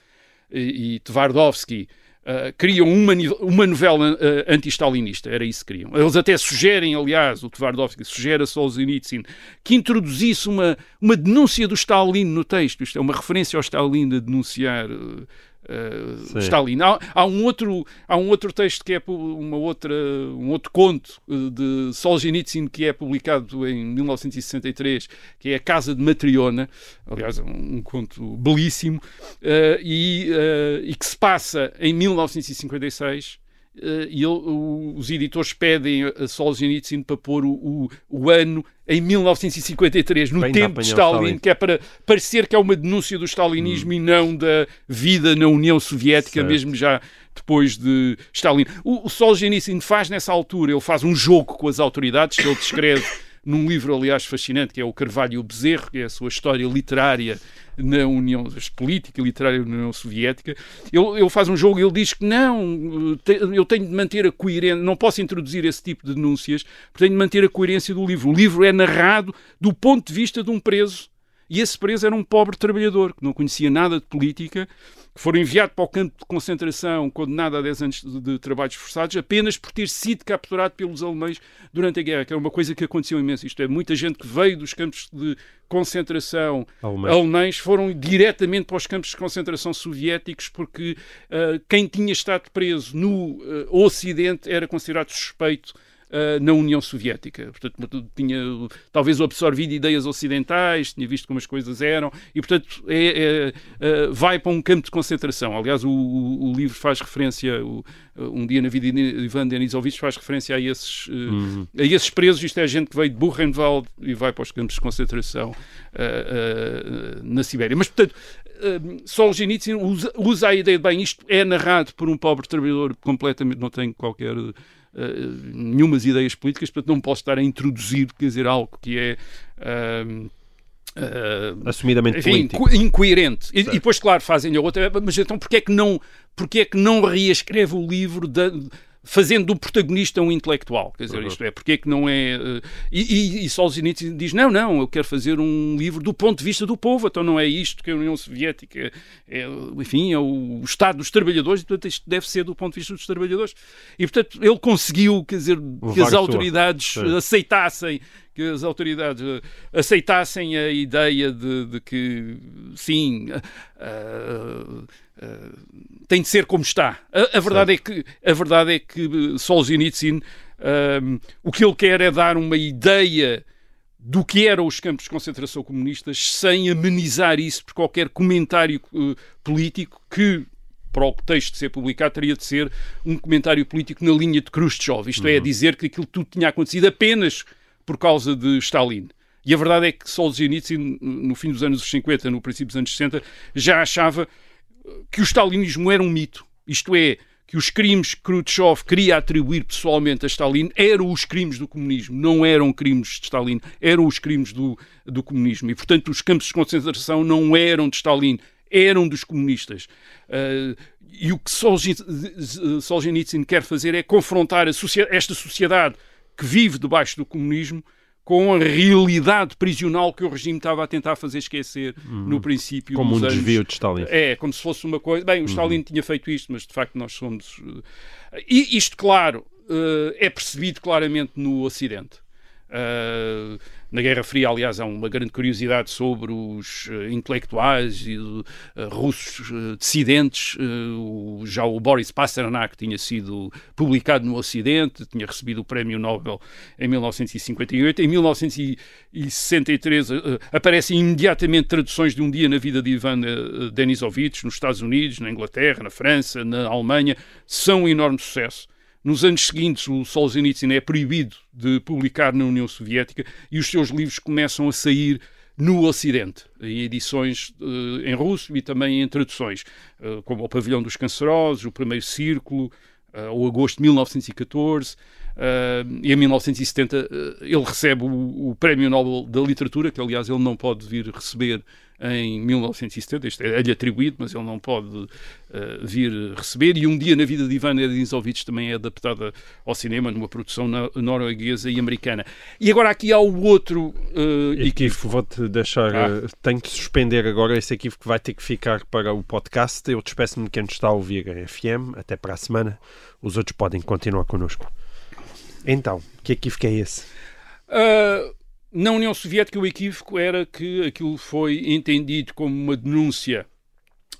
e, Tvardovsky uh, criam uma, uma novela uh, anti-stalinista, era isso que queriam. Eles até sugerem, aliás, o Tvardovsky sugere a Solzhenitsyn que introduzisse uma, uma denúncia do Stalin no texto, isto é, uma referência ao Stalin a denunciar uh, uh, Stalin. Há, há, um outro, há um outro texto que é uma outra, um outro conto eh, de Solzhenitsyn que é publicado em 1963, que é A Casa de Matriona, aliás, um, um conto belíssimo, uh, e, uh, e que se passa em 1956 Uh, e ele, os editores pedem a Solzhenitsyn para pôr o, o, o ano em 1953, no Bem tempo de Stalin, Stalin, que é para parecer que é uma denúncia do stalinismo hum. e não da vida na União Soviética, certo. mesmo já depois de Stalin. O, o Solzhenitsyn faz nessa altura, ele faz um jogo com as autoridades, que ele descreve num livro, aliás, fascinante, que é o Carvalho e o Bezerro, que é a sua história literária na União Política e Literária na União Soviética. Ele, ele faz um jogo e ele diz que não, eu tenho de manter a coerência, não posso introduzir esse tipo de denúncias, tenho de manter a coerência do livro. O livro é narrado do ponto de vista de um preso E esse preso era um pobre trabalhador que não conhecia nada de política, que foi enviado para o campo de concentração, condenado a 10 anos de, trabalhos forçados, apenas por ter sido capturado pelos alemães durante a guerra, que era uma coisa que aconteceu imenso. Isto é, muita gente que veio dos campos de concentração alemães, alemães foram diretamente para os campos de concentração soviéticos, porque uh, quem tinha estado preso no uh, Ocidente era considerado suspeito uh, na União Soviética. Portanto, tinha talvez absorvido ideias ocidentais, tinha visto como as coisas eram, e, portanto, é, é, uh, vai para um campo de concentração. Aliás, o, o, o livro faz referência, o, Um Dia na Vida de Ivan Denisovich faz referência a esses, uh, uhum. a esses presos. Isto é a gente que veio de Buchenwald e vai para os campos de concentração na Sibéria. Mas, portanto, uh, Solzhenitsyn usa, usa, a ideia de, bem, isto é narrado por um pobre trabalhador completamente, não tem qualquer uh, nenhumas ideias políticas, portanto não posso estar a introduzir, quer dizer, algo que é... Uh, Uh, assumidamente enfim, político. incoerente. E, e, depois, claro, fazem a outra. Mas então, porquê é que não, porquê é que não reescreve o livro da, fazendo do protagonista um intelectual. Quer dizer, uhum. isto é, porque é que não é. Uh, e, e, e Solzhenitsyn diz: não, não, eu quero fazer um livro do ponto de vista do povo, então não é isto que a União Soviética é, enfim, é o Estado dos trabalhadores, e portanto isto deve ser do ponto de vista dos trabalhadores. E portanto ele conseguiu, quer dizer, que as autoridades aceitassem que as autoridades eh, aceitassem a ideia de, de que, sim, uh, uh, tem de ser como está. A, a verdade, é que, a verdade é que Solzhenitsyn, um, o que ele quer é dar uma ideia do que eram os campos de concentração comunistas sem amenizar isso por qualquer comentário uh, político que para o texto ser publicado, teria de ser um comentário político na linha de Khrushchev. Isto é, uhum. é, dizer que aquilo tudo tinha acontecido apenas por causa de Stalin. E a verdade é que Solzhenitsyn, no fim dos anos 50, no princípio dos anos 60, já achava que o stalinismo era um mito. Isto é, que os crimes que Khrushchev queria atribuir pessoalmente a Stalin eram os crimes do comunismo, não eram crimes de Stalin, eram os crimes do, do comunismo. E, portanto, os campos de concentração não eram de Stalin, eram dos comunistas. Uh, e o que Solzhenitsyn quer fazer é confrontar esta sociedade que vive debaixo do comunismo com a realidade prisional que o regime estava a tentar fazer esquecer uhum. no princípio como um anos. desvio de Stalin é como se fosse uma coisa bem o Stalin uhum. tinha feito isto mas de facto nós somos eh, e isto claro eh, é percebido claramente no Ocidente Uh, na Guerra Fria, aliás, há uma grande curiosidade sobre os uh, intelectuais e uh, russos dissidentes. O, já o Boris Pasternak tinha sido publicado no Ocidente, tinha recebido o Prémio Nobel em 1958. Em 1963 aparecem imediatamente traduções de Um Dia na Vida de Ivan Denisovich nos Estados Unidos, na Inglaterra, na França, na Alemanha. São um enorme sucesso. Nos anos seguintes, o Solzhenitsyn é proibido de publicar na União Soviética e os seus livros começam a sair no Ocidente, em edições uh, em russo e também em traduções, uh, como O Pavilhão dos Cancerosos, O Primeiro Círculo, uh, o Agosto de 1914. E em 1970 ele recebe o, o Prémio Nobel da Literatura, que aliás ele não pode vir receber em 1970, isto é-lhe atribuído, mas ele não pode uh, vir receber, e Um Dia na Vida de Ivan Edinzovich também é adaptada ao cinema numa produção norueguesa e americana. E agora aqui há o outro uh, equívoco. Vou-te deixar, ah. uh, tenho que suspender agora esse equívoco que vai ter que ficar para o podcast. Eu despeço-me de quem está a ouvir a FM, até para a semana. Os outros podem continuar connosco. Então, que equívoco é esse? Uh, na União Soviética, o equívoco era que aquilo foi entendido como uma denúncia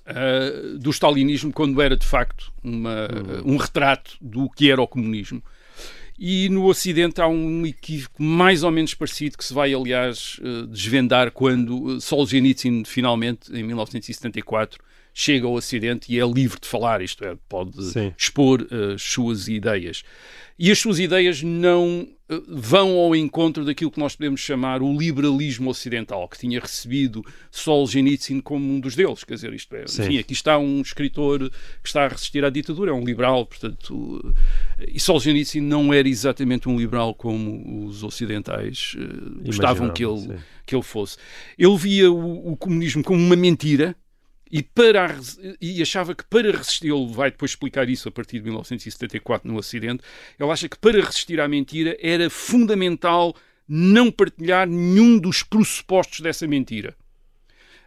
uh, do stalinismo, quando era de facto uma, uhum. um retrato do que era o comunismo. E no Ocidente há um equívoco mais ou menos parecido que se vai, aliás, uh, desvendar quando Solzhenitsyn, finalmente, em 1974, chega ao Ocidente e é livre de falar, isto é, pode Sim. expor as suas ideias. E as suas ideias não eh, vão ao encontro daquilo que nós podemos chamar o liberalismo ocidental, que tinha recebido Solzhenitsyn como um dos deles. Quer dizer, isto é, enfim, aqui está um escritor que está a resistir à ditadura, é um liberal, portanto. Eh, e Solzhenitsyn não era exatamente um liberal como os ocidentais uh, gostavam que ele, que ele fosse. Ele via o, o comunismo como uma mentira e, para, e achava que para resistir, ele vai depois explicar isso a partir de 1974 no acidente, ele acha que para resistir à mentira era fundamental não partilhar nenhum dos pressupostos dessa mentira.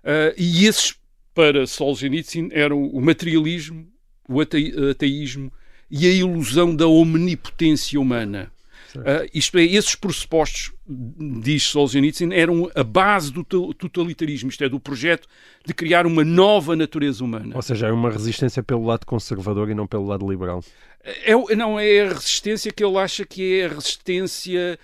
Uh, e esses, para Solzhenitsyn, eram o materialismo, o ateísmo e a ilusão da omnipotência humana. Uh, isto é, esses pressupostos, diz Solzhenitsyn, eram a base do totalitarismo, isto é, do projeto de criar uma nova natureza humana. Ou seja, é uma resistência pelo lado conservador e não pelo lado liberal. É, não, é a resistência que ele acha que é a resistência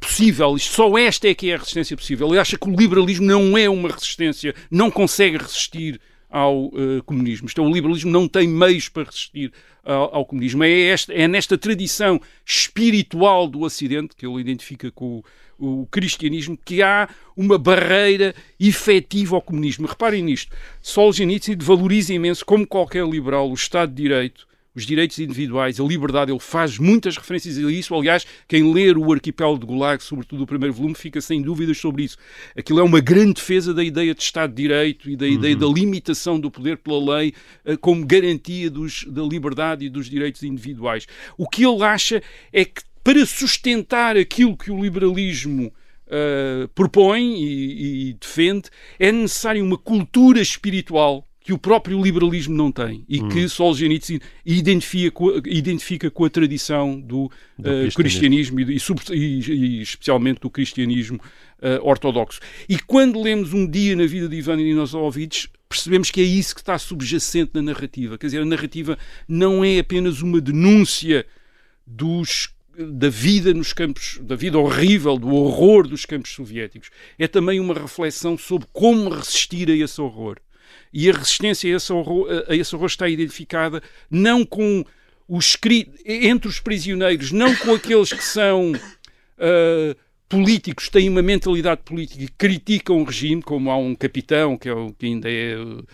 possível. Só esta é que é a resistência possível. Ele acha que o liberalismo não é uma resistência, não consegue resistir ao uh, comunismo. Então, o liberalismo não tem meios para resistir ao, ao comunismo. É, esta, é nesta tradição espiritual do Ocidente, que ele identifica com o, o cristianismo, que há uma barreira efetiva ao comunismo. Reparem nisto. Solzhenitsyn valoriza imenso, como qualquer liberal, o Estado de Direito, os direitos individuais, a liberdade, ele faz muitas referências a isso. Aliás, quem ler o Arquipélago de Gulag, sobretudo o primeiro volume, fica sem dúvidas sobre isso. Aquilo é uma grande defesa da ideia de Estado de Direito e da ideia uhum. da limitação do poder pela lei uh, como garantia dos, da liberdade e dos direitos individuais. O que ele acha é que para sustentar aquilo que o liberalismo Uh, propõe e, e, defende, é necessário uma cultura espiritual que o próprio liberalismo não tem e hum. que Solzhenitsyn identifica com, identifica com a tradição do, do uh, cristianismo, e, e, e, especialmente do cristianismo uh, ortodoxo. E quando lemos um dia na vida de Ivan Inosovich, percebemos que é isso que está subjacente na narrativa. Quer dizer, a narrativa não é apenas uma denúncia dos da vida nos campos, da vida horrível, do horror dos campos soviéticos. É também uma reflexão sobre como resistir a esse horror. E a resistência a esse horror, a esse horror está identificada não com os entre os prisioneiros, não com aqueles que são uh, políticos, têm uma mentalidade política e criticam o regime, como há um capitão que, é que ainda é uh,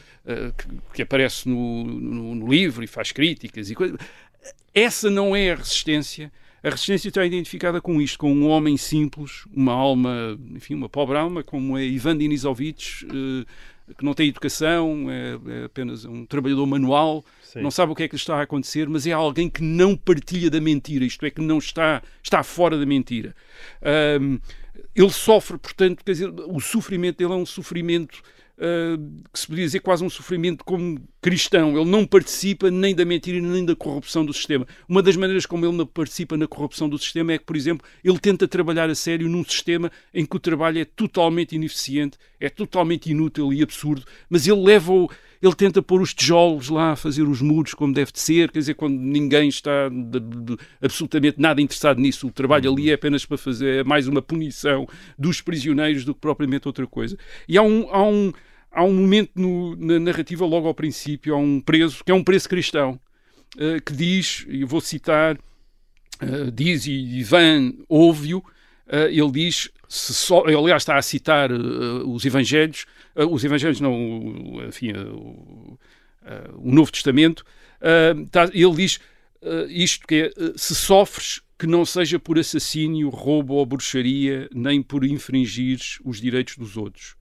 que, que, aparece no, no, no, livro e faz críticas e coisas. Essa não é a resistência. A resistência está identificada com isto, com um homem simples, uma alma, enfim, uma pobre alma, como é Ivan Denisovich, uh, que não tem educação, é, é apenas um trabalhador manual, Sim. não sabe o que é que está a acontecer, mas é alguém que não partilha da mentira, isto é, que não está, está fora da mentira. Um, ele sofre, portanto, quer dizer, o sofrimento dele é um sofrimento uh, que se podia dizer quase um sofrimento como cristão. Ele não participa nem da mentira nem da corrupção do sistema. Uma das maneiras como ele não participa na corrupção do sistema é que, por exemplo, ele tenta trabalhar a sério num sistema em que o trabalho é totalmente ineficiente, é totalmente inútil e absurdo, mas ele leva o ele tenta pôr os tijolos lá, fazer os muros como deve de ser, quer dizer, quando ninguém está de, de, absolutamente nada interessado nisso, o trabalho ali é apenas para fazer é mais uma punição dos prisioneiros do que propriamente outra coisa. E há um, há um, há um momento no, na narrativa, logo ao princípio, há um preso, que é um preso cristão, uh, que diz, e vou citar, uh, diz, e Ivan ouve-o, uh, ele diz, se só, aliás está a citar os Evangelhos, uh, os Evangelhos, não, enfim, uh, o Novo Testamento, tá, ele diz isto que é, se sofres, que não seja por assassínio, roubo ou bruxaria, nem por infringir os direitos dos outros.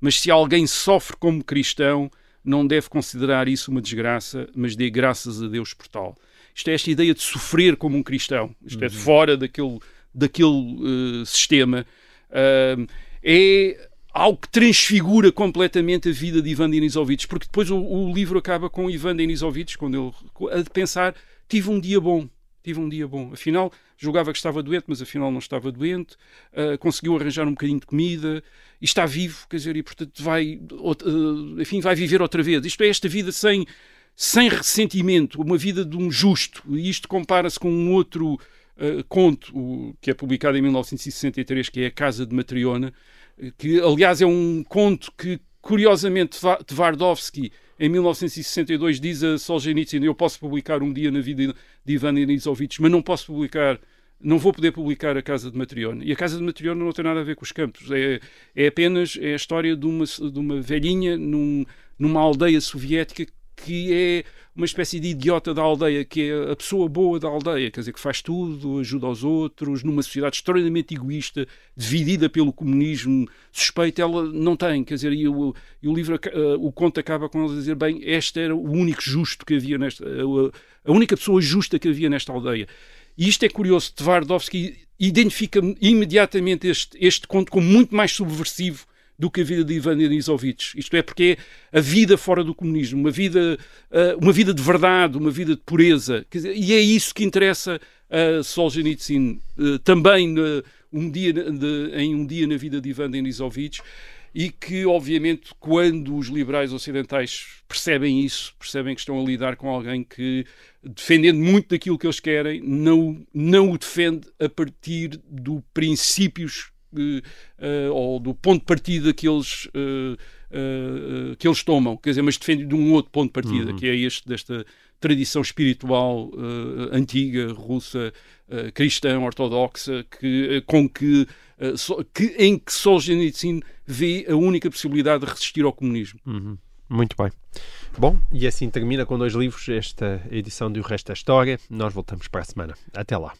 Mas se alguém sofre como cristão, não deve considerar isso uma desgraça, mas dê graças a Deus por tal. Isto é esta ideia de sofrer como um cristão, isto uhum. é fora daquele, daquele uh, sistema. Uh, é algo que transfigura completamente a vida de Ivan Denisovich, porque depois o, o livro acaba com Ivan Denisovich, quando ele a pensar, tive um dia bom, tive um dia bom. Afinal, julgava que estava doente, mas afinal não estava doente, uh, conseguiu arranjar um bocadinho de comida e está vivo, quer dizer, e portanto vai, uh, enfim, vai viver outra vez. Isto é esta vida sem, sem ressentimento, uma vida de um justo. E isto compara-se com um outro uh, conto o, que é publicado em 1963, que é A Casa de Matriona, que aliás é um conto que, curiosamente, Tvardovsky, em 1962, diz a Solzhenitsyn: Eu posso publicar um dia na vida de Ivan Denisovich, mas não posso publicar. Não vou poder publicar a Casa de Matriona. E a Casa de Matriona não tem nada a ver com os campos. É, é apenas é a história de uma, de uma velhinha num, numa aldeia soviética que é uma espécie de idiota da aldeia, que é a pessoa boa da aldeia, quer dizer, que faz tudo, ajuda aos outros, numa sociedade extremamente egoísta, dividida pelo comunismo suspeito, ela não tem, quer dizer, e o, e o livro, uh, o conto acaba com eles a dizer, bem, este era o único justo que havia nesta, uh, a única pessoa justa que havia nesta aldeia. E isto é curioso, Tvardovsky identifica imediatamente este, este conto como muito mais subversivo do que a vida de Ivan Denisovich. Isto é, porque é a vida fora do comunismo, uma vida, uh, uma vida de verdade, uma vida de pureza. Dizer, e é isso que interessa a Solzhenitsyn. Uh, também um dia de, em um dia na vida de Ivan Denisovich e que, obviamente, quando os liberais ocidentais percebem isso, percebem que estão a lidar com alguém que, defendendo muito daquilo que eles querem, não, não o defende a partir do princípios uh, ou do ponto de partida que eles, uh, uh, que eles tomam, quer dizer, mas defende de um outro ponto de partida, uhum. que é este desta tradição espiritual antiga, russa, cristã, ortodoxa, que, com que, que, em que Solzhenitsyn vê a única possibilidade de resistir ao comunismo. Uhum. Muito bem. Bom, e assim termina com dois livros esta edição de O Resto da História. Nós voltamos para a semana. Até lá.